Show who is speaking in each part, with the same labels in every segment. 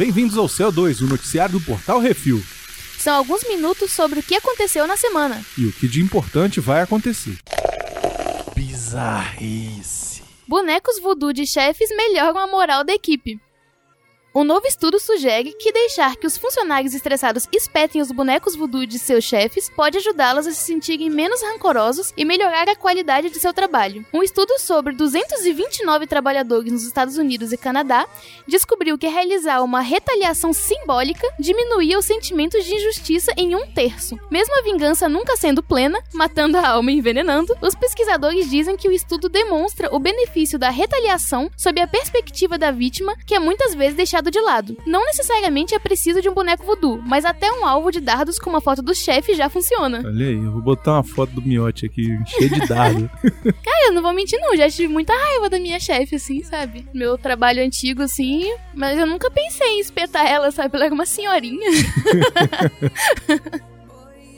Speaker 1: Bem-vindos ao CO2, o noticiário do Portal Refil.
Speaker 2: São alguns minutos sobre o que aconteceu na semana.
Speaker 1: E o que de importante vai acontecer.
Speaker 3: Bizarrice.
Speaker 2: Bonecos voodoo de chefes melhoram a moral da equipe. Um novo estudo sugere que deixar que os funcionários estressados espetem os bonecos voodoo de seus chefes pode ajudá-los a se sentirem menos rancorosos e melhorar a qualidade de seu trabalho. Um estudo sobre 229 trabalhadores nos Estados Unidos e Canadá descobriu que realizar uma retaliação simbólica diminuía os sentimentos de injustiça em um terço. Mesmo a vingança nunca sendo plena, matando a alma e envenenando, os pesquisadores dizem que o estudo demonstra o benefício da retaliação sob a perspectiva da vítima, que é muitas vezes deixada deixado de lado. Não necessariamente é preciso de um boneco voodoo, mas até um alvo de dardos com uma foto do chefe já funciona.
Speaker 1: Olha aí, eu vou botar uma foto do miote aqui, cheio de dardo.
Speaker 2: Cara, eu não vou mentir não, já tive muita raiva da minha chefe, assim, sabe? Meu trabalho antigo, assim, mas eu nunca pensei em espetar ela, sabe? Ela era uma senhorinha.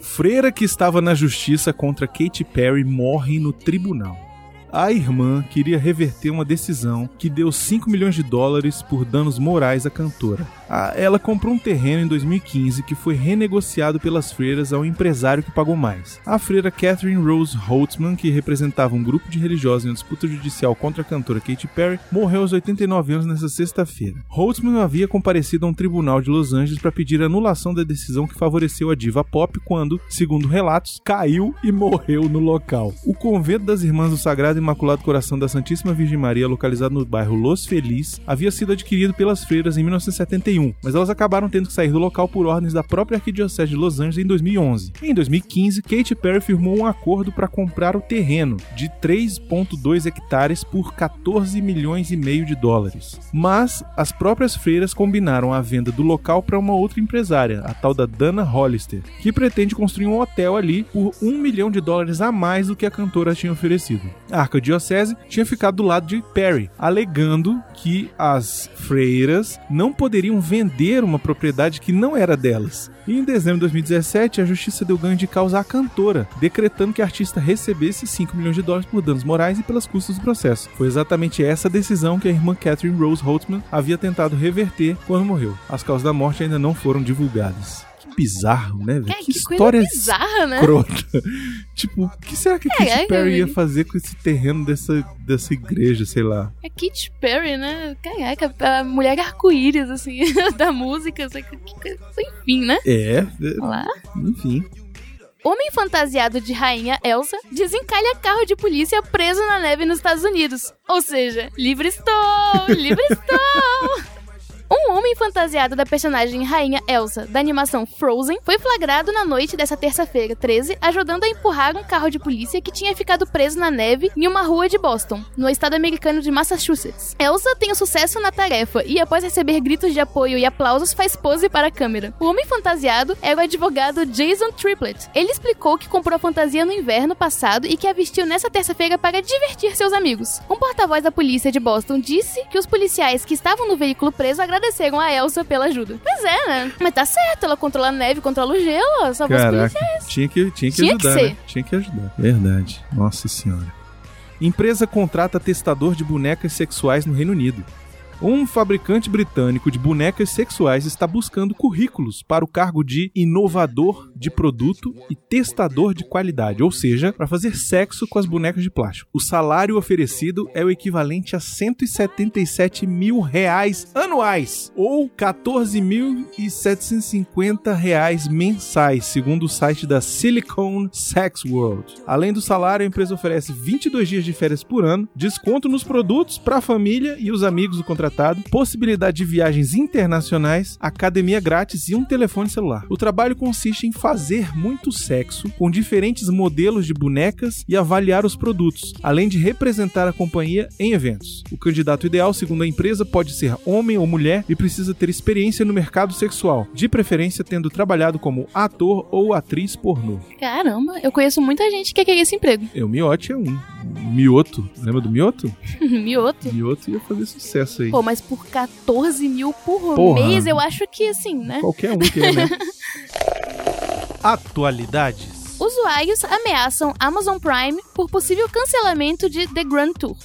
Speaker 1: Freira que estava na justiça contra Katy Perry morre no tribunal a irmã queria reverter uma decisão que deu 5 milhões de dólares por danos morais à cantora. Ela comprou um terreno em 2015 que foi renegociado pelas freiras ao empresário que pagou mais. A freira Catherine Rose Holtzman, que representava um grupo de religiosos em uma disputa judicial contra a cantora Katy Perry, morreu aos 89 anos nesta sexta-feira. Holtzman havia comparecido a um tribunal de Los Angeles para pedir anulação da decisão que favoreceu a diva pop quando, segundo relatos, caiu e morreu no local. O convento das Irmãs do Sagrado Imaculado Coração da Santíssima Virgem Maria, localizado no bairro Los Feliz, havia sido adquirido pelas freiras em 1971, mas elas acabaram tendo que sair do local por ordens da própria Arquidiocese de Los Angeles em 2011. Em 2015, Katy Perry firmou um acordo para comprar o terreno de 3,2 hectares por 14 milhões e meio de dólares. Mas as próprias freiras combinaram a venda do local para uma outra empresária, a tal da Dana Hollister, que pretende construir um hotel ali por um milhão de dólares a mais do que a cantora tinha oferecido. A Arquidiocese tinha ficado do lado de Perry, alegando que as freiras não poderiam vender uma propriedade que não era delas. E em dezembro de 2017, a justiça deu ganho de causa à cantora, decretando que a artista recebesse 5 milhões de dólares por danos morais e pelas custas do processo. Foi exatamente essa decisão que a irmã Catherine Rose Holtzman havia tentado reverter quando morreu. As causas da morte ainda não foram divulgadas bizarro, né, velho?
Speaker 2: É, que, que história bizarra, né?
Speaker 1: tipo, o que será que a Katy é, Perry ia fazer com esse terreno dessa, dessa igreja, sei lá?
Speaker 2: É Katy Perry, né? Caraca, a mulher arco-íris, assim, da música, enfim, né?
Speaker 1: É. Lá. Enfim.
Speaker 2: Homem fantasiado de rainha Elsa desencalha carro de polícia preso na neve nos Estados Unidos. Ou seja, livre estou! Livre estou! Um homem fantasiado da personagem Rainha Elsa, da animação Frozen, foi flagrado na noite dessa terça-feira, 13, ajudando a empurrar um carro de polícia que tinha ficado preso na neve em uma rua de Boston, no estado americano de Massachusetts. Elsa tem o sucesso na tarefa e, após receber gritos de apoio e aplausos, faz pose para a câmera. O homem fantasiado era o advogado Jason Triplett. Ele explicou que comprou a fantasia no inverno passado e que a vestiu nessa terça-feira para divertir seus amigos. Um porta-voz da polícia de Boston disse que os policiais que estavam no veículo preso agradeceram agradeceram a Elsa pela ajuda. Pois é, né? Mas tá certo, ela controla a neve, controla o gelo, só
Speaker 1: Caraca, tinha que, tinha que tinha ajudar, que né? Tinha que ajudar. Verdade. Nossa senhora. Empresa contrata testador de bonecas sexuais no Reino Unido. Um fabricante britânico de bonecas sexuais está buscando currículos para o cargo de inovador de produto e testador de qualidade, ou seja, para fazer sexo com as bonecas de plástico. O salário oferecido é o equivalente a 177 mil reais anuais, ou 14.750 reais mensais, segundo o site da Silicon Sex World. Além do salário, a empresa oferece 22 dias de férias por ano, desconto nos produtos para a família e os amigos do contratado contratado, possibilidade de viagens internacionais, academia grátis e um telefone celular. O trabalho consiste em fazer muito sexo com diferentes modelos de bonecas e avaliar os produtos, além de representar a companhia em eventos. O candidato ideal, segundo a empresa, pode ser homem ou mulher e precisa ter experiência no mercado sexual, de preferência tendo trabalhado como ator ou atriz pornô.
Speaker 2: Caramba, eu conheço muita gente que quer esse emprego.
Speaker 1: Eu, Miote é um. Mioto. Lembra do Mioto?
Speaker 2: Mioto?
Speaker 1: Mioto ia fazer sucesso aí.
Speaker 2: Pô, mas por 14 mil por Porra. mês, eu acho que assim, né?
Speaker 1: Qualquer um quer, né? Atualidades.
Speaker 2: Usuários ameaçam Amazon Prime por possível cancelamento de The Grand Tour.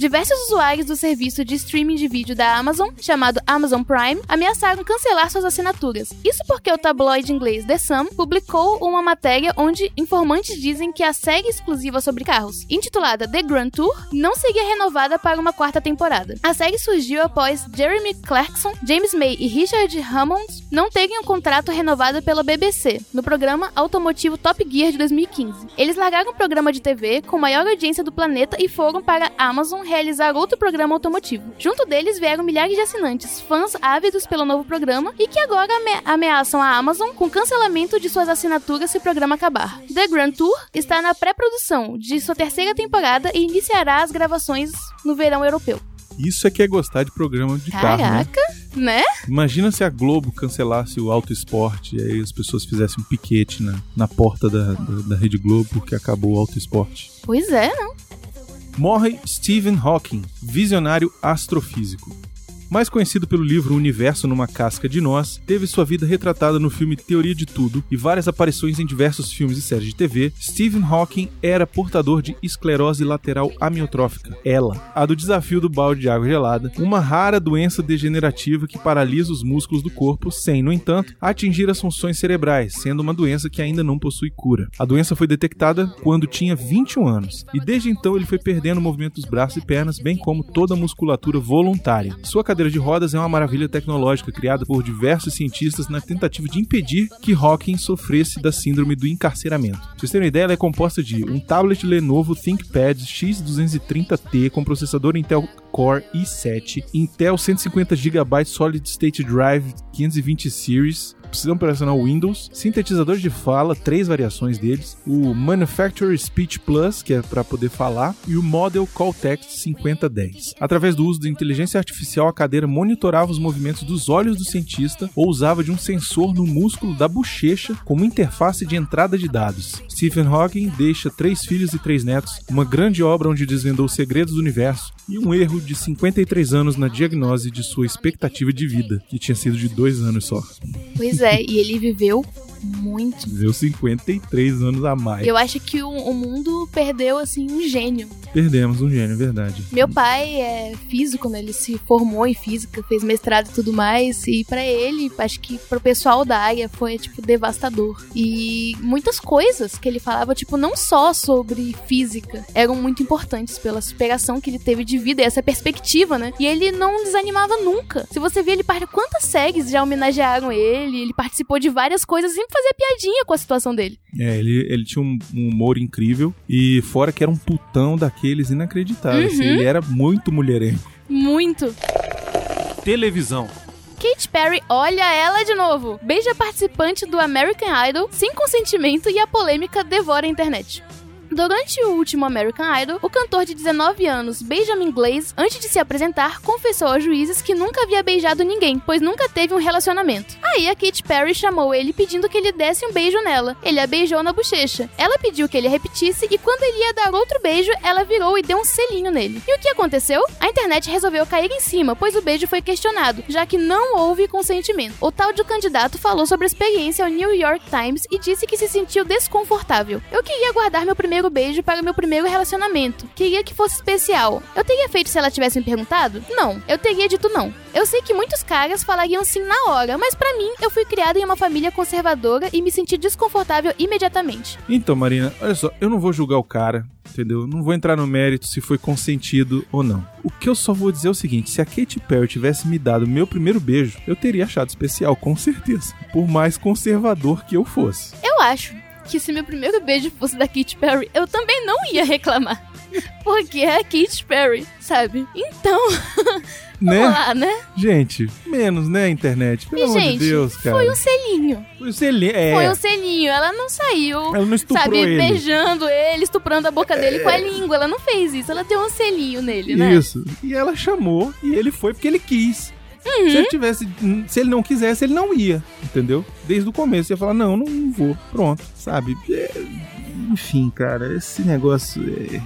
Speaker 2: Diversos usuários do serviço de streaming de vídeo da Amazon, chamado Amazon Prime, ameaçaram cancelar suas assinaturas. Isso porque o tabloide inglês The Sun publicou uma matéria onde informantes dizem que a série exclusiva sobre carros, intitulada The Grand Tour, não seria renovada para uma quarta temporada. A série surgiu após Jeremy Clarkson, James May e Richard Hammond não terem um contrato renovado pela BBC, no programa automotivo Top Gear de 2015. Eles largaram o programa de TV com maior audiência do planeta e foram para a Amazon realizar outro programa automotivo. Junto deles vieram milhares de assinantes, fãs ávidos pelo novo programa e que agora ame ameaçam a Amazon com cancelamento de suas assinaturas se o programa acabar. The Grand Tour está na pré-produção de sua terceira temporada e iniciará as gravações no verão europeu.
Speaker 1: Isso é que é gostar de programa de carro, né?
Speaker 2: Caraca, né?
Speaker 1: Imagina se a Globo cancelasse o Auto Esporte e aí as pessoas fizessem um piquete na, na porta da, da, da Rede Globo porque acabou o Auto Esporte.
Speaker 2: Pois é, não.
Speaker 1: Morre Stephen Hawking, visionário astrofísico. Mais conhecido pelo livro Universo numa Casca de Nós, teve sua vida retratada no filme Teoria de Tudo e várias aparições em diversos filmes e séries de TV. Stephen Hawking era portador de esclerose lateral amiotrófica, ELA, a do desafio do balde de água gelada, uma rara doença degenerativa que paralisa os músculos do corpo sem, no entanto, atingir as funções cerebrais, sendo uma doença que ainda não possui cura. A doença foi detectada quando tinha 21 anos e desde então ele foi perdendo o movimento dos braços e pernas, bem como toda a musculatura voluntária. Sua cadeira de rodas é uma maravilha tecnológica criada por diversos cientistas na tentativa de impedir que Hawking sofresse da síndrome do encarceramento. Pra vocês terem uma ideia, ela é composta de um tablet Lenovo ThinkPad X230T com processador Intel Core i7, Intel 150GB Solid State Drive 520 Series, sistema operacional Windows, sintetizador de fala, três variações deles, o Manufacturer Speech Plus, que é para poder falar, e o Model Call Text 5010. Através do uso de inteligência artificial, a cadeira monitorava os movimentos dos olhos do cientista ou usava de um sensor no músculo da bochecha como interface de entrada de dados. Stephen Hawking deixa três filhos e três netos, uma grande obra onde desvendou os segredos do universo e um erro de 53 anos na diagnose de sua expectativa de vida, que tinha sido de dois anos só.
Speaker 2: Pois é, e ele viveu muito.
Speaker 1: Viveu 53 anos a mais.
Speaker 2: Eu acho que o, o mundo perdeu, assim, um gênio.
Speaker 1: Perdemos um gênio, verdade.
Speaker 2: Meu pai é físico, né? Ele se formou em física, fez mestrado e tudo mais. E pra ele, acho que pro pessoal da área foi, tipo, devastador. E muitas coisas que ele falava, tipo, não só sobre física, eram muito importantes pela superação que ele teve de vida e essa perspectiva, né? E ele não desanimava nunca. Se você vê ele quantas séries já homenagearam ele, ele participou de várias coisas, sempre fazia piadinha com a situação dele.
Speaker 1: É, ele, ele tinha um, um humor incrível e fora que era um putão daqueles inacreditáveis.
Speaker 2: Uhum.
Speaker 1: Ele era muito mulherengo.
Speaker 2: Muito.
Speaker 1: Televisão.
Speaker 2: Katy Perry olha ela de novo. Beija participante do American Idol sem consentimento e a polêmica devora a internet. Durante o último American Idol, o cantor de 19 anos, Benjamin Glaze, antes de se apresentar, confessou aos juízes que nunca havia beijado ninguém, pois nunca teve um relacionamento. Aí a Katy Perry chamou ele pedindo que ele desse um beijo nela. Ele a beijou na bochecha. Ela pediu que ele repetisse e quando ele ia dar outro beijo, ela virou e deu um selinho nele. E o que aconteceu? A internet resolveu cair em cima, pois o beijo foi questionado, já que não houve consentimento. O tal de candidato falou sobre a experiência ao New York Times e disse que se sentiu desconfortável. Eu queria guardar meu primeiro beijo para o meu primeiro relacionamento. Queria que fosse especial. Eu teria feito se ela tivesse me perguntado? Não. Eu teria dito não. Eu sei que muitos caras falariam sim na hora, mas para mim, eu fui criada em uma família conservadora e me senti desconfortável imediatamente.
Speaker 1: Então, Marina, olha só, eu não vou julgar o cara, entendeu? Não vou entrar no mérito se foi consentido ou não. O que eu só vou dizer é o seguinte: se a Katy Perry tivesse me dado meu primeiro beijo, eu teria achado especial, com certeza. Por mais conservador que eu fosse.
Speaker 2: Eu acho que se meu primeiro beijo fosse da Katy Perry, eu também não ia reclamar. Porque é a Katy Perry, sabe? Então.
Speaker 1: Né?
Speaker 2: Vamos lá, né?
Speaker 1: Gente, menos, né, internet? Pelo
Speaker 2: E,
Speaker 1: amor
Speaker 2: gente,
Speaker 1: de Deus, cara.
Speaker 2: foi um selinho.
Speaker 1: Foi um selinho. É.
Speaker 2: Foi um selinho. Ela não saiu,
Speaker 1: Ela não estuprou
Speaker 2: sabe,
Speaker 1: ele. É.
Speaker 2: beijando ele, estuprando a boca dele com a língua. Ela não fez isso. Ela deu um selinho nele, né?
Speaker 1: Isso. E ela chamou e ele foi porque ele quis.
Speaker 2: Uhum.
Speaker 1: Se ele tivesse, se ele não quisesse, ele não ia, entendeu? Desde o começo ia falar não, não vou, pronto, sabe? É, enfim, cara, esse negócio é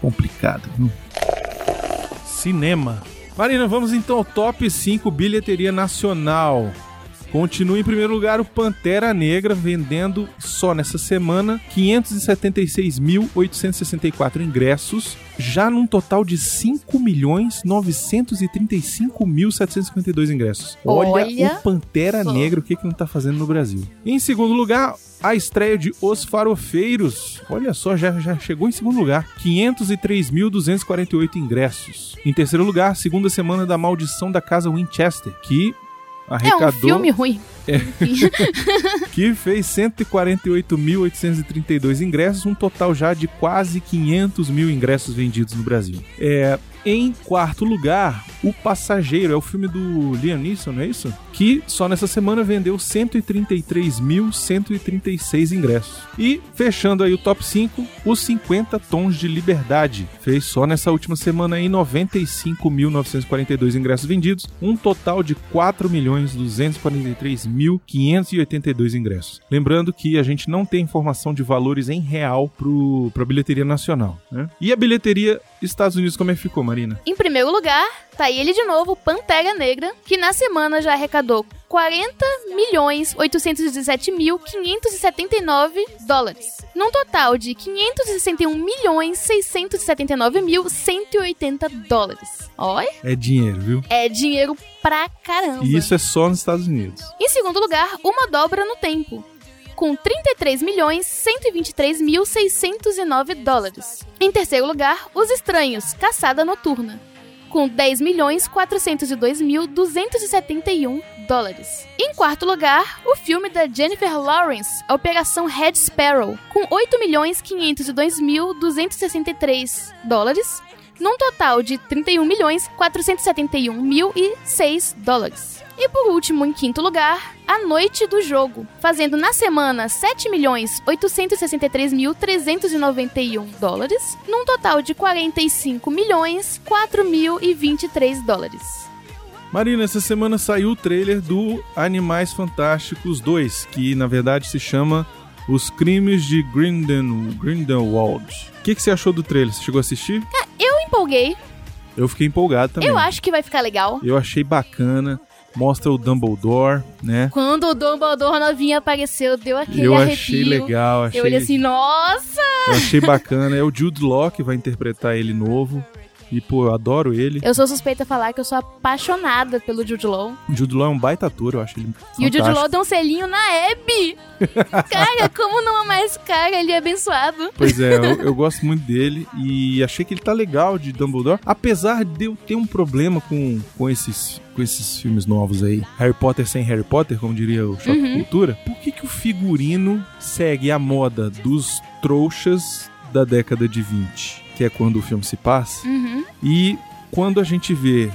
Speaker 1: complicado. Viu? Cinema. Marina, vamos então ao top 5 bilheteria nacional. Continua em primeiro lugar o Pantera Negra, vendendo só nessa semana 576.864 ingressos, já num total de 5.935.752 ingressos. Olha,
Speaker 2: Olha
Speaker 1: o Pantera
Speaker 2: só.
Speaker 1: Negra, o que, que não tá fazendo no Brasil. Em segundo lugar, a estreia de Os Farofeiros. Olha só, já, já chegou em segundo lugar. 503.248 ingressos. Em terceiro lugar, segunda semana da Maldição da Casa Winchester, que
Speaker 2: É um
Speaker 1: arrecadou
Speaker 2: filme ruim. Enfim.
Speaker 1: que fez 148.832 ingressos, um total já de quase 500 mil ingressos vendidos no Brasil. É, em quarto lugar, O Passageiro, é o filme do Liam Neeson, não é isso? Que só nessa semana vendeu 133.136 ingressos. E fechando aí o top 5, Os 50 Tons de Liberdade. Fez só nessa última semana aí 95.942 ingressos vendidos, um total de 4.243.582 ingressos. Lembrando que a gente não tem informação de valores em real para a bilheteria nacional. Né? E a bilheteria Estados Unidos, como é que ficou, Marina?
Speaker 2: Em primeiro lugar, tá aí ele de novo, Pantera Negra, que na semana já arrecadou 40 milhões 817 mil 579 dólares. Num total de 561 milhões 679 mil 180 dólares. Olha,
Speaker 1: É dinheiro, viu?
Speaker 2: é dinheiro pra caramba.
Speaker 1: E isso é só nos Estados Unidos.
Speaker 2: Em segundo lugar, Uma Dobra no Tempo, com 33 milhões 123 mil 609 dólares. Em terceiro lugar, Os Estranhos, Caçada Noturna, com 10 milhões 402 mil 271 dólares. Em quarto lugar, o filme da Jennifer Lawrence, Operação Red Sparrow, com 8 milhões 502 mil 263 dólares, num total de 31 milhões 471 mil e 6 dólares. E por último, em quinto lugar, A Noite do Jogo, fazendo na semana 7 milhões 863 mil 391 dólares, num total de 45 milhões 4 mil e 23 dólares.
Speaker 1: Marina, essa semana saiu o trailer do Animais Fantásticos 2, que na verdade se chama Os Crimes de Grindelwald. O que, que você achou do trailer? Você chegou a assistir?
Speaker 2: Eu empolguei,
Speaker 1: Eu fiquei empolgado também.
Speaker 2: eu acho que vai ficar legal.
Speaker 1: Eu achei bacana. Mostra o Dumbledore, né?
Speaker 2: Quando o Dumbledore novinho apareceu, deu aquele
Speaker 1: eu
Speaker 2: arrepio.
Speaker 1: achei legal, achei,
Speaker 2: Eu olhei assim, nossa!
Speaker 1: eu achei bacana. É o Jude Law que vai interpretar ele novo. E, pô, eu adoro ele.
Speaker 2: Eu sou suspeita a falar que eu sou apaixonada pelo Jude Law.
Speaker 1: O Jude Law é um baita ator, eu acho ele
Speaker 2: E o Jude
Speaker 1: fantástico.
Speaker 2: Law deu um selinho na Abby. cara, como não amar esse cara? Ele é abençoado.
Speaker 1: Pois é, eu, eu gosto muito dele e achei que ele tá legal de Dumbledore, apesar de eu ter um problema com, com, esses, com esses filmes novos aí. Harry Potter sem Harry Potter, como diria o Choque
Speaker 2: Uhum.
Speaker 1: Cultura. Por que, que o figurino segue a moda dos trouxas da década de 20, que é quando o filme se passa?
Speaker 2: Uhum.
Speaker 1: E quando a gente vê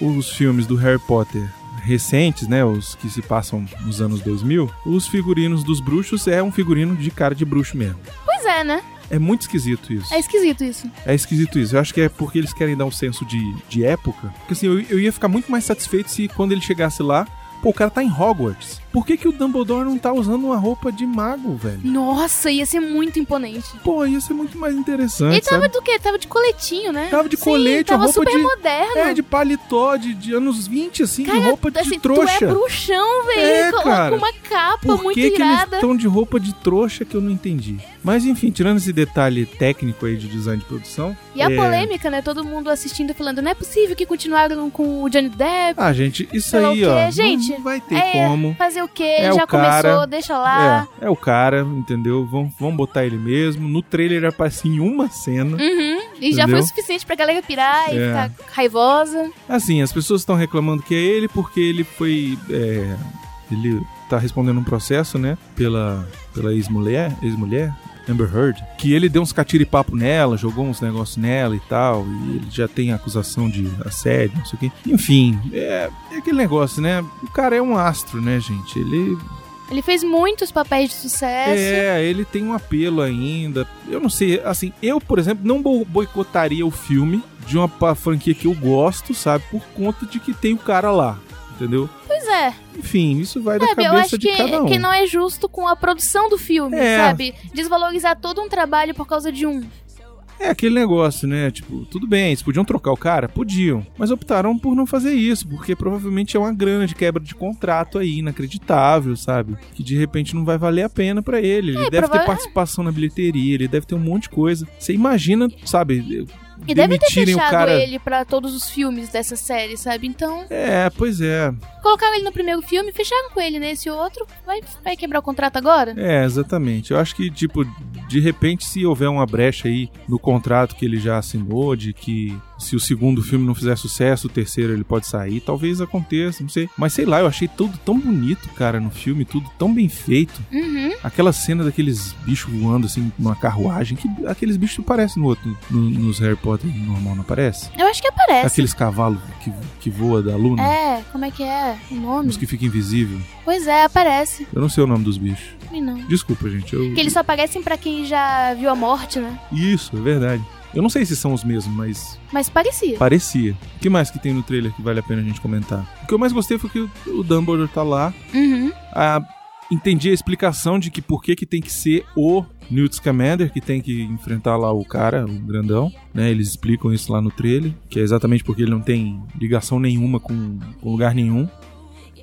Speaker 1: os filmes do Harry Potter recentes, né, os que se passam nos anos 2000, os figurinos dos bruxos é um figurino de cara de bruxo mesmo.
Speaker 2: Pois é, né?
Speaker 1: É muito esquisito isso.
Speaker 2: É esquisito isso.
Speaker 1: É esquisito isso. Eu acho que é porque eles querem dar um senso de, de época. Porque assim, eu, eu ia ficar muito mais satisfeito se quando ele chegasse lá, pô, o cara tá em Hogwarts. Por que, que o Dumbledore não tá usando uma roupa de mago, velho?
Speaker 2: Nossa, ia ser muito imponente.
Speaker 1: Pô, ia ser muito mais interessante,
Speaker 2: Ele tava
Speaker 1: sabe?
Speaker 2: do quê? Tava de coletinho, né?
Speaker 1: Tava de
Speaker 2: Sim,
Speaker 1: colete,
Speaker 2: tava
Speaker 1: roupa
Speaker 2: super
Speaker 1: de-
Speaker 2: moderno.
Speaker 1: É, de paletó, de, de anos 20, assim,
Speaker 2: Cara,
Speaker 1: de roupa de
Speaker 2: assim,
Speaker 1: trouxa.
Speaker 2: Tu é bruxão, velho.
Speaker 1: É,
Speaker 2: com,
Speaker 1: cara.
Speaker 2: com uma capa
Speaker 1: Por
Speaker 2: muito
Speaker 1: que, que eles
Speaker 2: irada.
Speaker 1: estão de roupa de trouxa que eu não entendi? Mas enfim, tirando esse detalhe técnico aí de design de produção.
Speaker 2: E a
Speaker 1: é-
Speaker 2: polêmica, né? Todo mundo assistindo falando, não é possível que continuaram com o Johnny Depp.
Speaker 1: Ah, gente, isso aí, ó. não-
Speaker 2: Gente,
Speaker 1: não vai ter
Speaker 2: é,
Speaker 1: como.
Speaker 2: Fazer o quê?
Speaker 1: É
Speaker 2: Já
Speaker 1: o cara.
Speaker 2: começou, deixa lá.
Speaker 1: É, é o cara, entendeu? Vamos, vamos botar ele mesmo. No trailer aparece em uma cena.
Speaker 2: Uhum. E já
Speaker 1: Entendeu?
Speaker 2: foi o suficiente pra galera pirar e
Speaker 1: É.
Speaker 2: ficar raivosa.
Speaker 1: Assim, as pessoas estão reclamando que é ele porque ele foi. é, ele tá respondendo um processo, né? Pela, pela ex-mulher, ex-mulher, Amber Heard, que ele deu uns catiripapo nela, jogou uns negócios nela e tal, e ele já tem acusação de assédio, não sei o quê. Enfim, é, é aquele negócio, né? O cara é um astro, né, gente? Ele
Speaker 2: Ele fez muitos papéis de sucesso.
Speaker 1: É, ele tem um apelo ainda. Eu não sei, assim, eu, por exemplo, não bo- boicotaria o filme de uma franquia que eu gosto, sabe? Por conta de que tem o cara lá, entendeu?
Speaker 2: É.
Speaker 1: Enfim, isso vai da
Speaker 2: Sabe, eu
Speaker 1: cabeça
Speaker 2: acho
Speaker 1: de
Speaker 2: que,
Speaker 1: cada um.
Speaker 2: que não é justo com a produção do filme,
Speaker 1: É.
Speaker 2: sabe? Desvalorizar todo um trabalho por causa de um.
Speaker 1: É aquele negócio, né? Tipo, tudo bem, eles podiam trocar o cara? Podiam. Mas optaram por não fazer isso, porque provavelmente é uma grande quebra de contrato aí, inacreditável, sabe? Que de repente não vai valer a pena pra ele. Ele
Speaker 2: É,
Speaker 1: deve
Speaker 2: prova-
Speaker 1: ter participação na bilheteria, ele deve ter um monte de coisa. Você imagina, sabe?
Speaker 2: E deve ter fechado
Speaker 1: cara.
Speaker 2: ele pra todos os filmes dessa série, sabe? Então,
Speaker 1: É, pois é.
Speaker 2: colocaram ele no primeiro filme, fecharam com ele nesse outro, vai, vai quebrar o contrato agora?
Speaker 1: É, exatamente. Eu acho que, tipo, de repente, se houver uma brecha aí no contrato que ele já assinou, de que se o segundo filme não fizer sucesso, o terceiro ele pode sair, talvez aconteça, não sei. Mas sei lá, eu achei tudo tão bonito, cara, no filme, tudo tão bem feito.
Speaker 2: Uhum.
Speaker 1: Aquela cena daqueles bichos voando, assim, numa carruagem, que aqueles bichos parecem no outro, no- nos Harry Potter normal, não aparece?
Speaker 2: Eu acho que aparece.
Speaker 1: Aqueles cavalos que, que voa da luna,
Speaker 2: É, como é que é o nome?
Speaker 1: os que ficam invisível.
Speaker 2: Pois é, aparece.
Speaker 1: Eu não sei o nome dos bichos.
Speaker 2: Não.
Speaker 1: Desculpa, gente. Eu...
Speaker 2: Que eles só aparecem pra quem já viu a morte, né?
Speaker 1: Isso, é verdade. Eu não sei se são os mesmos, mas
Speaker 2: Mas parecia.
Speaker 1: parecia. O que mais que tem no trailer que vale a pena a gente comentar? O que eu mais gostei foi que o- Dumbledore tá lá.
Speaker 2: Uhum.
Speaker 1: Ah, entendi a explicação de que por que, que tem que ser o Newt Scamander que tem que enfrentar lá o cara, o grandão, né? Eles explicam isso lá no trailer, que é exatamente porque ele não tem ligação nenhuma com, com lugar nenhum.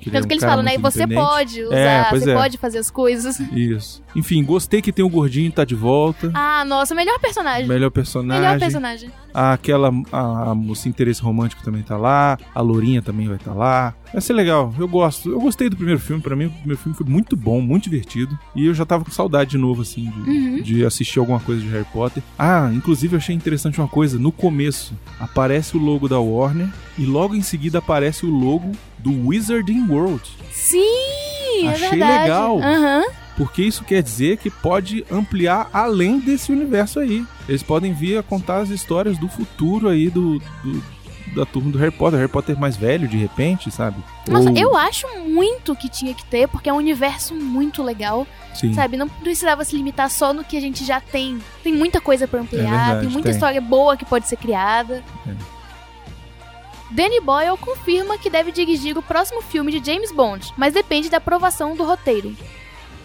Speaker 1: Que é
Speaker 2: Tanto
Speaker 1: um
Speaker 2: que eles falam, né? Você pode usar,
Speaker 1: É,
Speaker 2: você
Speaker 1: é.
Speaker 2: pode fazer as coisas.
Speaker 1: Isso. Enfim, gostei que tem o gordinho tá de volta.
Speaker 2: Ah, nossa, melhor personagem.
Speaker 1: Melhor personagem.
Speaker 2: Melhor personagem.
Speaker 1: Aquela a, a moça interesse romântico também tá lá, a Lourinha também vai estar lá. Vai ser legal, eu gosto. Eu gostei do primeiro filme, pra mim o primeiro filme foi muito bom, muito divertido. E eu já tava com saudade de novo, assim, de,
Speaker 2: Uhum.
Speaker 1: de assistir alguma coisa de Harry Potter. Ah, inclusive eu achei interessante uma coisa: no começo aparece o logo da Warner e logo em seguida aparece o logo do Wizarding World.
Speaker 2: Sim, é
Speaker 1: Achei
Speaker 2: verdade.
Speaker 1: legal.
Speaker 2: Aham.
Speaker 1: Porque isso quer dizer que pode ampliar além desse universo aí. Eles podem vir a contar as histórias do futuro aí do, do- da turma do Harry Potter. Harry Potter mais velho, de repente, sabe?
Speaker 2: Nossa,
Speaker 1: Ou-
Speaker 2: eu acho muito que tinha que ter, porque é um universo muito legal,
Speaker 1: Sim.
Speaker 2: sabe? Não precisava se limitar só no que a gente já tem. Tem muita coisa pra ampliar,
Speaker 1: É verdade,
Speaker 2: tem muita
Speaker 1: tem.
Speaker 2: história boa que pode ser criada.
Speaker 1: É.
Speaker 2: Danny Boyle confirma que deve dirigir o próximo filme de James Bond, mas depende da aprovação do roteiro.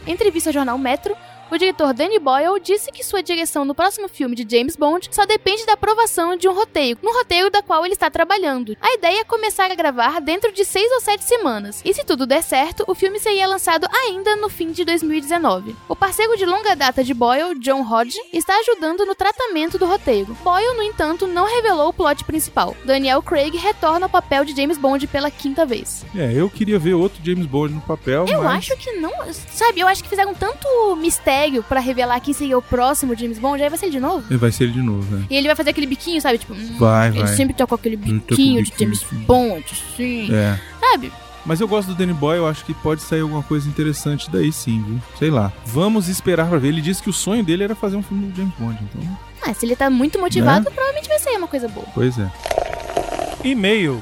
Speaker 2: Entrevista ao jornal Metro, o diretor Danny Boyle disse que sua direção no próximo filme de James Bond só depende da aprovação de um roteiro, no roteiro da qual ele está trabalhando. A ideia é começar a gravar dentro de seis ou sete semanas, e se tudo der certo, o filme seria lançado ainda no fim de 2019. O parceiro de longa data de Boyle, John Hodge, está ajudando no tratamento do roteiro. Boyle, no entanto, não revelou o plot principal. Daniel Craig retorna ao papel de James Bond pela quinta vez.
Speaker 1: É, eu queria ver outro James Bond no papel,
Speaker 2: Eu
Speaker 1: mas...
Speaker 2: acho que não. Sabe, eu acho que fizeram tanto mistério pra revelar quem seria o próximo James Bond, aí vai ser ele de novo.
Speaker 1: Vai ser ele de novo, né?
Speaker 2: E ele vai fazer aquele biquinho, sabe? Tipo, hum,
Speaker 1: Vai,
Speaker 2: ele sempre tá com aquele biquinho de James
Speaker 1: sim.
Speaker 2: Bond, assim.
Speaker 1: É.
Speaker 2: Sabe?
Speaker 1: Mas eu gosto do Danny Boy, eu acho que pode sair alguma coisa interessante daí sim, viu? Sei lá. Vamos esperar pra ver. Ele disse que o sonho dele era fazer um filme do James Bond, então...
Speaker 2: Ah, se ele tá muito motivado,
Speaker 1: Né?
Speaker 2: provavelmente vai ser uma coisa boa.
Speaker 1: Pois é. E-mails.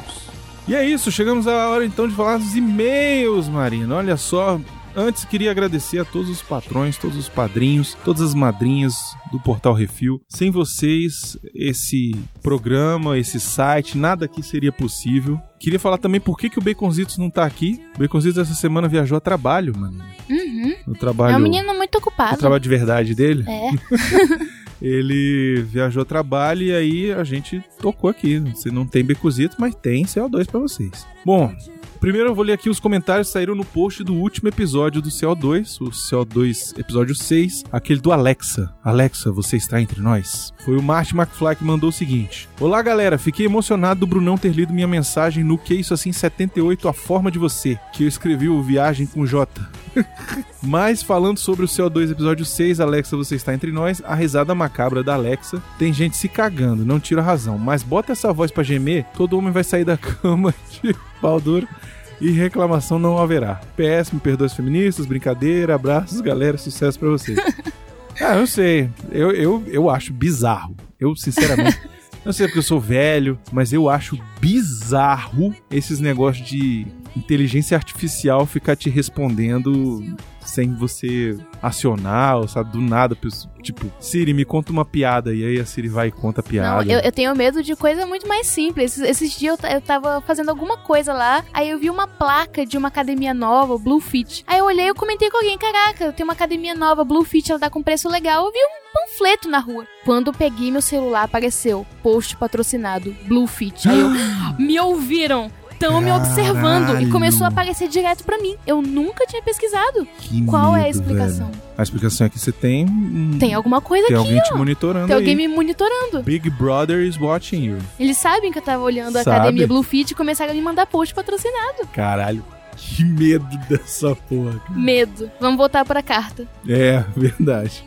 Speaker 1: E é isso, chegamos à hora então de falar dos e-mails, Marina. Olha só, antes queria agradecer a todos os patrões, todos os padrinhos, todas as madrinhas do Portal Refil. Sem vocês, esse programa, esse site, nada aqui seria possível. Queria falar também por que, que o Baconzitos não tá aqui. O Baconzitos essa semana viajou a trabalho, mano.
Speaker 2: Uhum.
Speaker 1: No trabalho,
Speaker 2: É um menino muito ocupado.
Speaker 1: trabalho de verdade dele.
Speaker 2: É.
Speaker 1: Ele viajou a trabalho e aí a gente tocou aqui. Você não tem becozito, mas tem CO2 pra vocês. Bom, primeiro eu vou ler aqui os comentários que saíram no post do último episódio do CO2, o CO2 episódio 6, aquele do Alexa. Alexa, você está entre nós? Foi o Martin McFly que mandou o seguinte: Olá galera, fiquei emocionado do Brunão ter lido minha mensagem no Que Isso Assim 78, A Forma de Você, que eu escrevi o Viagem com J. Mas falando sobre o CO2 episódio 6, Alexa, você está entre nós, a risada macabra da Alexa. Tem gente se cagando, não tira razão. Mas bota essa voz pra gemer, todo homem vai sair da cama de pau duro e reclamação não haverá. PS, me perdoe os feministas, brincadeira, abraços, galera, sucesso pra vocês. ah, eu sei, eu, eu, eu acho bizarro. Eu, sinceramente, não sei porque eu sou velho, mas eu acho bizarro esses negócios de inteligência artificial ficar te respondendo sem você acionar, ou sabe, do nada, tipo, Siri, me conta uma piada, e aí a Siri vai e conta a piada.
Speaker 2: Não, eu, eu tenho medo de coisa muito mais simples. Esses, esses dias eu, eu tava fazendo alguma coisa lá, aí eu vi uma placa de uma academia nova, Blue Fit. Aí eu olhei e comentei com alguém, caraca, tem uma academia nova, Blue Fit, ela tá com preço legal. Eu vi um panfleto na rua. Quando eu peguei meu celular, apareceu post patrocinado, Blue Fit. Aí eu, me ouviram estão me observando e começou a aparecer direto para mim. Eu nunca tinha pesquisado.
Speaker 1: Que
Speaker 2: Qual
Speaker 1: medo,
Speaker 2: é a explicação?
Speaker 1: Velho. A explicação é que você tem.
Speaker 2: Tem alguma coisa
Speaker 1: tem
Speaker 2: aqui.
Speaker 1: alguém
Speaker 2: ó.
Speaker 1: te monitorando.
Speaker 2: Tem alguém
Speaker 1: aí.
Speaker 2: me monitorando.
Speaker 1: Big Brother is watching you.
Speaker 2: Eles sabem que eu tava olhando a
Speaker 1: Sabe.
Speaker 2: academia Blue Fit e começaram a me mandar post patrocinado.
Speaker 1: Caralho. Que medo dessa porra. cara.
Speaker 2: Medo. Vamos voltar pra carta.
Speaker 1: É, verdade.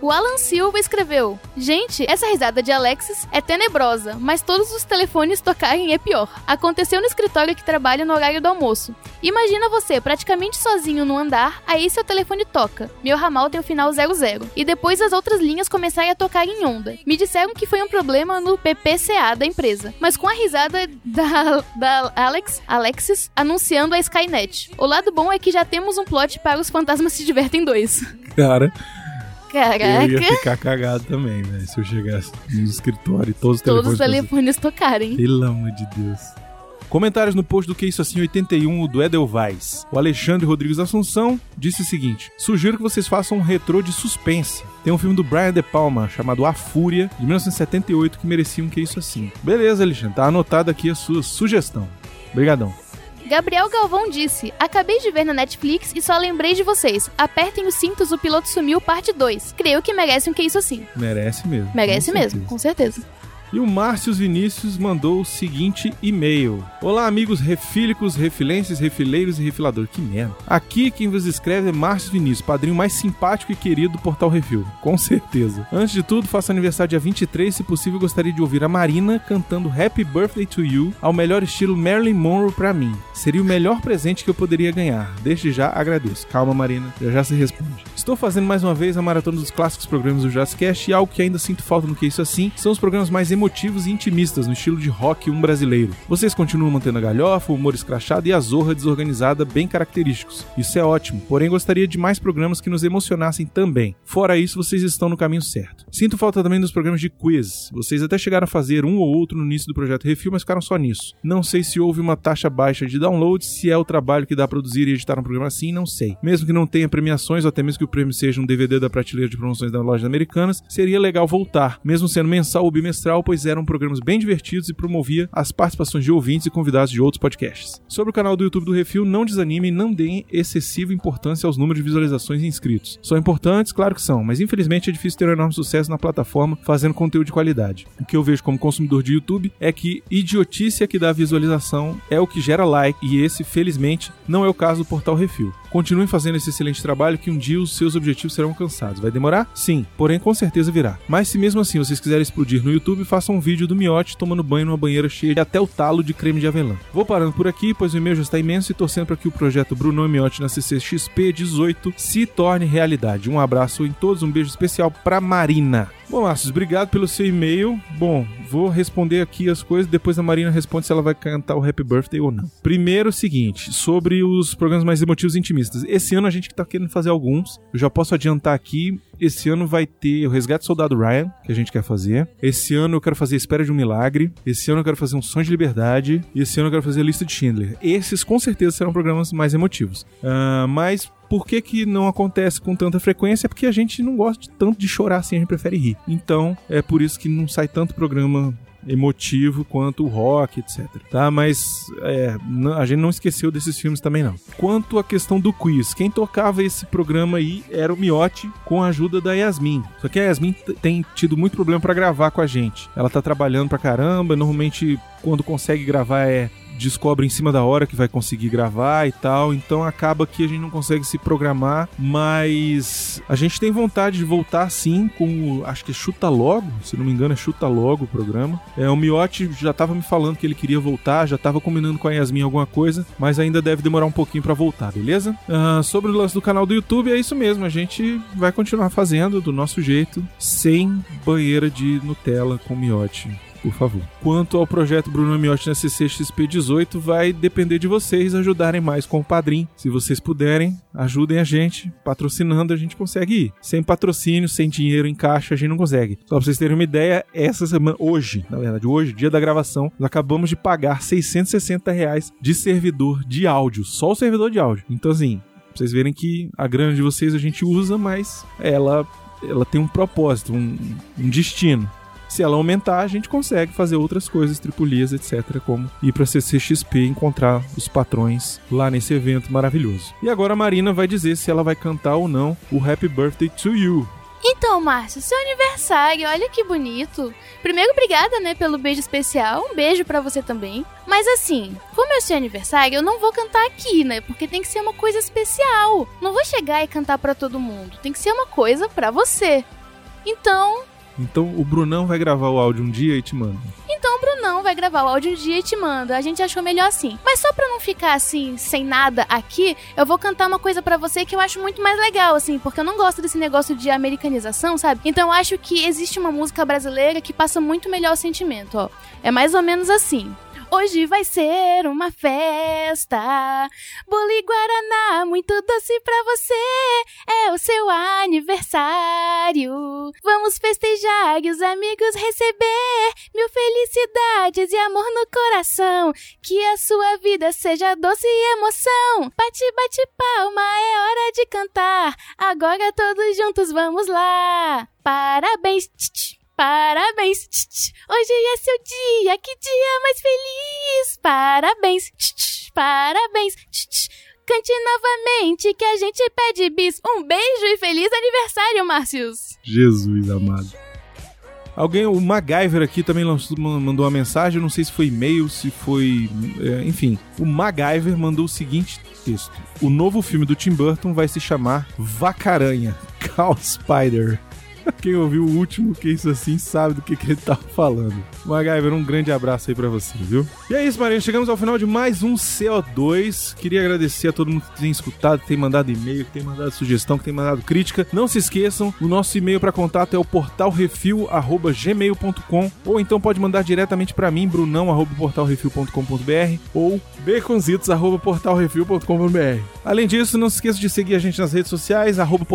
Speaker 2: O Alan Silva escreveu: Gente, essa risada de Alexis é tenebrosa, mas todos os telefones tocarem é pior. Aconteceu no escritório que trabalha no horário do almoço. Imagina você praticamente sozinho no andar, aí seu telefone toca. Meu ramal tem o final 00. E depois as outras linhas começarem a tocar em onda. Me disseram que foi um problema no PPCA da empresa, mas com a risada da, da Alex, Alexis anunciando a Skynet. O lado bom é que já temos um plot para os Fantasmas se divertem dois.
Speaker 1: Cara,
Speaker 2: Caraca.
Speaker 1: eu ia ficar cagado também, velho. Se eu chegasse no escritório e todos os
Speaker 2: Todos os
Speaker 1: telefones.
Speaker 2: telefones tocarem.
Speaker 1: Pelo amor de Deus. Comentários no post do Que Isso Assim 81 do Edelweiss. O Alexandre Rodrigues Assunção disse o seguinte: Sugiro que vocês façam um retrô de suspense. Tem um filme do Brian De Palma chamado A Fúria, de 1978, que merecia um Que Isso Assim. Beleza, Alexandre, tá anotado aqui a sua sugestão. Obrigadão.
Speaker 2: Gabriel Galvão disse: Acabei de ver na Netflix e só lembrei de vocês. Apertem os cintos, o piloto sumiu, parte 2. Creio que merece um que isso assim.
Speaker 1: Merece mesmo.
Speaker 2: Merece
Speaker 1: com
Speaker 2: mesmo,
Speaker 1: certeza.
Speaker 2: com certeza.
Speaker 1: E o Márcio Vinícius mandou o seguinte e-mail: Olá, amigos refílicos, refilenses, refileiros e refilador. Que merda. Aqui quem vos escreve é Márcio Vinícius, padrinho mais simpático e querido do Portal Refil. Com certeza. Antes de tudo, faço aniversário dia 23. Se possível, gostaria de ouvir a Marina cantando Happy Birthday to You ao melhor estilo Marilyn Monroe pra mim. Seria o melhor presente que eu poderia ganhar. Desde já agradeço. Calma, Marina, já já se responde. Estou fazendo mais uma vez a maratona dos clássicos programas do Jazzcast e algo que ainda sinto falta no que isso assim são os programas mais emotivos e intimistas no estilo de rock um brasileiro. Vocês continuam mantendo a galhofa, o humor escrachado e a zorra desorganizada bem característicos. Isso é ótimo, porém gostaria de mais programas que nos emocionassem também. Fora isso, vocês estão no caminho certo. Sinto falta também dos programas de quiz. Vocês até chegaram a fazer um ou outro no início do projeto Refil, mas ficaram só nisso. Não sei se houve uma taxa baixa de download, se é o trabalho que dá a produzir e editar um programa assim, não sei. Mesmo que não tenha premiações, ou até mesmo que o prêmio seja um DVD da prateleira de promoções das lojas americanas, seria legal voltar, mesmo sendo mensal ou bimestral, pois eram programas bem divertidos e promovia as participações de ouvintes e convidados de outros podcasts. Sobre o canal do YouTube do Refil, não desanimem e não deem excessiva importância aos números de visualizações e inscritos. São importantes, claro que são, mas infelizmente é difícil ter um enorme sucesso na plataforma fazendo conteúdo de qualidade. O que eu vejo como consumidor de YouTube é que idiotice que dá visualização é o que gera like, e esse, felizmente, não é o caso do Portal Refil. Continuem fazendo esse excelente trabalho que um dia os seus objetivos serão alcançados. Vai demorar? Sim, porém com certeza virá. Mas se mesmo assim vocês quiserem explodir no YouTube, um vídeo do Miote tomando banho numa banheira cheia de até o talo de creme de avelã. Vou parando por aqui, pois o e-mail já está imenso e torcendo para que o projeto Bruno e Miote na CCXP 18 se torne realidade. Um abraço em todos, um beijo especial pra Marina. Bom, Márcio, obrigado pelo seu e-mail. Bom, vou responder aqui as coisas, depois a Marina responde se ela vai cantar o Happy Birthday ou não. Primeiro, o seguinte, sobre os programas mais emotivos e intimistas. Esse ano a gente tá querendo fazer alguns. Eu já posso adiantar aqui, esse ano vai ter o Resgate do Soldado Ryan, que a gente quer fazer. Esse ano eu quero fazer Espera de um Milagre. Esse ano eu quero fazer um Sonho de Liberdade. E esse ano eu quero fazer a Lista de Schindler. Esses com certeza serão programas mais emotivos. Ah, mas por que, que não acontece com tanta frequência? É porque a gente não gosta de tanto de chorar assim, a gente prefere rir. Então, é por isso que não sai tanto programa emotivo quanto o rock, etc. Tá? Mas é, a gente não esqueceu desses filmes também não. Quanto à questão do quiz, quem tocava esse programa aí era o Miotti com a ajuda da Yasmin. Só que a Yasmin tem tido muito problema pra gravar com a gente. Ela tá trabalhando pra caramba, normalmente quando consegue gravar é descobre em cima da hora que vai conseguir gravar e tal, então acaba que a gente não consegue se programar, mas a gente tem vontade de voltar sim com, acho que é Chuta Logo, se não me engano é Chuta Logo o programa. É, o Miotti já tava me falando que ele queria voltar, já tava combinando com a Yasmin alguma coisa, mas ainda deve demorar um pouquinho pra voltar, beleza? Ah, sobre o lance do canal do YouTube, é isso mesmo, a gente vai continuar fazendo do nosso jeito, sem banheira de Nutella com Miotti. Por favor. Quanto ao projeto Bruno Miotti na CCXP18, vai depender de vocês ajudarem mais com o Padrim. Se vocês puderem, ajudem a gente, patrocinando a gente consegue ir. Sem patrocínio, sem dinheiro em caixa, a gente não consegue. Só pra vocês terem uma ideia, essa semana, hoje, na verdade, hoje, dia da gravação, nós acabamos de pagar 660 reais de servidor de áudio, só o servidor de áudio. Então, assim, pra vocês verem que a grana de vocês a gente usa, mas ela, ela tem um propósito, um, um destino. Se ela aumentar, a gente consegue fazer outras coisas, tripulias, etc., como ir para CCXP e encontrar os patrões lá nesse evento maravilhoso. E agora a Marina vai dizer se ela vai cantar ou não o Happy Birthday to You.
Speaker 2: Então, Márcio, seu aniversário, olha que bonito. Primeiro, obrigada, né, pelo beijo especial. Um beijo para você também. Mas assim, como é seu aniversário, eu não vou cantar aqui, né? Porque tem que ser uma coisa especial. Não vou chegar e cantar para todo mundo. Tem que ser uma coisa para você. Então,
Speaker 1: Então o Brunão vai gravar o áudio um dia e te manda.
Speaker 2: Então o Brunão vai gravar o áudio um dia e te manda. A gente achou melhor assim. Mas só pra não ficar assim, sem nada aqui, eu vou cantar uma coisa pra você que eu acho muito mais legal, assim, porque eu não gosto desse negócio de americanização, sabe? Então eu acho que existe uma música brasileira que passa muito melhor o sentimento, ó. É mais ou menos assim. Hoje vai ser uma festa. Bolo e Guaraná, muito doce pra você. É o seu aniversário. Vamos festejar e os amigos receber mil felicidades e amor no coração. Que a sua vida seja doce e emoção. Bate, bate palma, é hora de cantar. Agora todos juntos vamos lá. Parabéns. Parabéns, hoje é seu dia, que dia mais feliz. Parabéns, parabéns, cante novamente que a gente pede bis. Um beijo e feliz aniversário, Márcios.
Speaker 1: Jesus amado. Alguém, o MacGyver aqui também mandou uma mensagem, não sei se foi e-mail, se foi. é, enfim, o MacGyver mandou o seguinte texto: O novo filme do Tim Burton vai se chamar Vacaranha Cow Spider. Quem ouviu o último que isso assim sabe do que, que ele tava falando. MacGyver, um grande abraço aí pra você, viu? E é isso, Marinho. Chegamos ao final de mais um CO2. Queria agradecer a todo mundo que tem escutado, que tem mandado e-mail, que tem mandado sugestão, que tem mandado crítica. Não se esqueçam, o nosso e-mail para contato é o portalrefil@gmail.com ou então pode mandar diretamente para mim, brunão@portalrefil.com.br ou baconzitos@portalrefil.com.br. Além disso, não se esqueça de seguir a gente nas redes sociais, arroba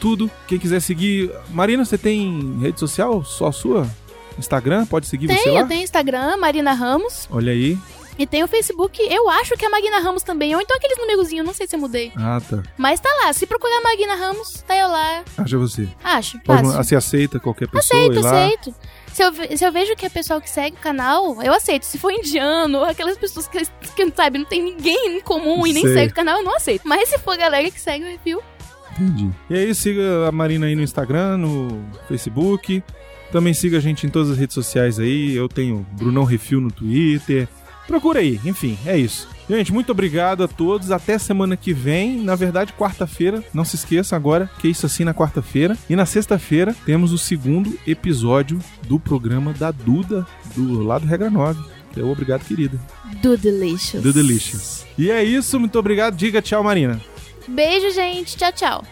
Speaker 1: tudo. Quem quiser seguir, Marina, você tem rede social só a sua? Instagram? Pode seguir você
Speaker 2: Tem,
Speaker 1: lá?
Speaker 2: eu tenho Instagram, Marina Ramos.
Speaker 1: Olha aí.
Speaker 2: E tem o Facebook, eu acho que é Magna Ramos também. Ou então aqueles numerozinhos, não sei se eu mudei.
Speaker 1: Ah, tá.
Speaker 2: Mas tá lá, se procurar Magna Ramos, tá eu lá.
Speaker 1: Acha você.
Speaker 2: Acho,
Speaker 1: Pode,
Speaker 2: fácil.
Speaker 1: você aceita qualquer pessoa
Speaker 2: Aceito,
Speaker 1: lá?
Speaker 2: aceito. Se eu, se eu vejo que é pessoal que segue o canal, eu aceito. Se for indiano, ou aquelas pessoas que, que não sabe, não tem ninguém em comum e nem
Speaker 1: Sei.
Speaker 2: segue o canal, eu não aceito. Mas se for galera que segue o review,
Speaker 1: Entendi. E aí, siga a Marina aí no Instagram, no Facebook. Também siga a gente em todas as redes sociais aí. Eu tenho Brunão Refil no Twitter. Procura aí, enfim, é isso. Gente, muito obrigado a todos. Até semana que vem. Na verdade, quarta-feira. Não se esqueça agora que é isso assim na quarta-feira. E na sexta-feira temos o segundo episódio do programa da Duda, do lado Regra 9. Que é o Obrigado, querida.
Speaker 2: do Delicious.
Speaker 1: Do Delicious. E é isso, muito obrigado. Diga tchau, Marina.
Speaker 2: Beijo, gente. Tchau, tchau.